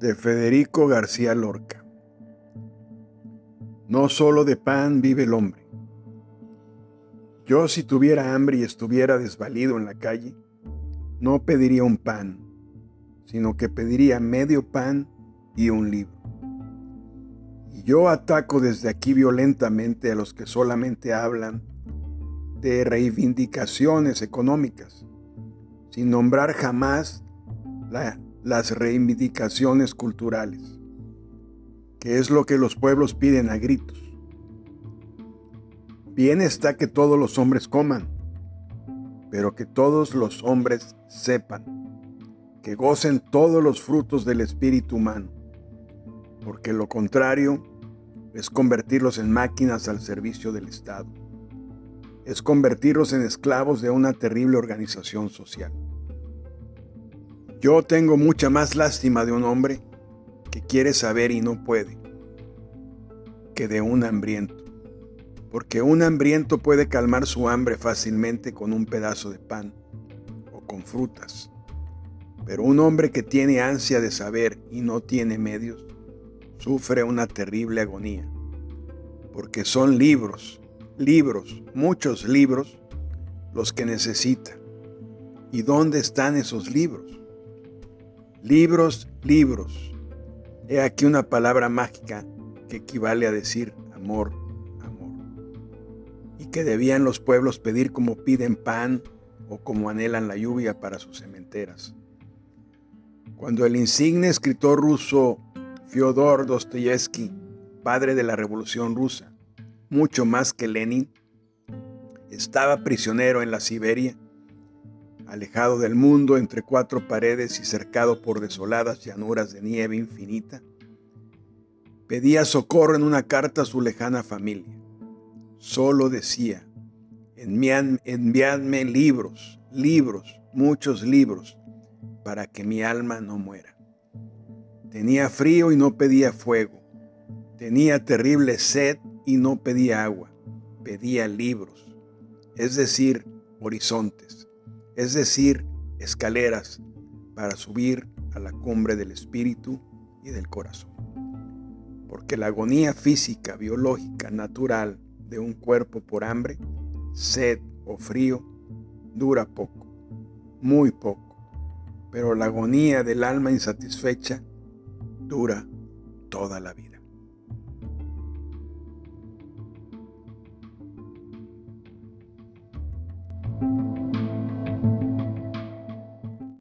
de Federico García Lorca. No solo de pan vive el hombre. Yo si tuviera hambre y estuviera desvalido en la calle, no pediría un pan, sino que pediría medio pan y un libro. Y yo ataco desde aquí violentamente a los que solamente hablan de reivindicaciones económicas, sin nombrar jamás la las reivindicaciones culturales, que es lo que los pueblos piden a gritos. Bien está que todos los hombres coman, pero que todos los hombres sepan, que gocen todos los frutos del espíritu humano, porque lo contrario es convertirlos en máquinas al servicio del Estado, es convertirlos en esclavos de una terrible organización social. Yo tengo mucha más lástima de un hombre que quiere saber y no puede, que de un hambriento, porque un hambriento puede calmar su hambre fácilmente con un pedazo de pan o con frutas, pero un hombre que tiene ansia de saber y no tiene medios, sufre una terrible agonía, porque son libros, libros, muchos libros, los que necesita. ¿Y dónde están esos libros? Libros, libros. He aquí una palabra mágica que equivale a decir amor, amor. Y que debían los pueblos pedir como piden pan o como anhelan la lluvia para sus cementeras. Cuando el insigne escritor ruso Fyodor Dostoyevsky, padre de la Revolución Rusa, mucho más que Lenin, estaba prisionero en la Siberia, alejado del mundo entre cuatro paredes y cercado por desoladas llanuras de nieve infinita, pedía socorro en una carta a su lejana familia. Solo decía, enviadme libros, libros, muchos libros, para que mi alma no muera. Tenía frío y no pedía fuego. Tenía terrible sed y no pedía agua. Pedía libros, es decir, horizontes es decir, escaleras para subir a la cumbre del espíritu y del corazón. Porque la agonía física, biológica, natural de un cuerpo por hambre, sed o frío dura poco, muy poco, pero la agonía del alma insatisfecha dura toda la vida.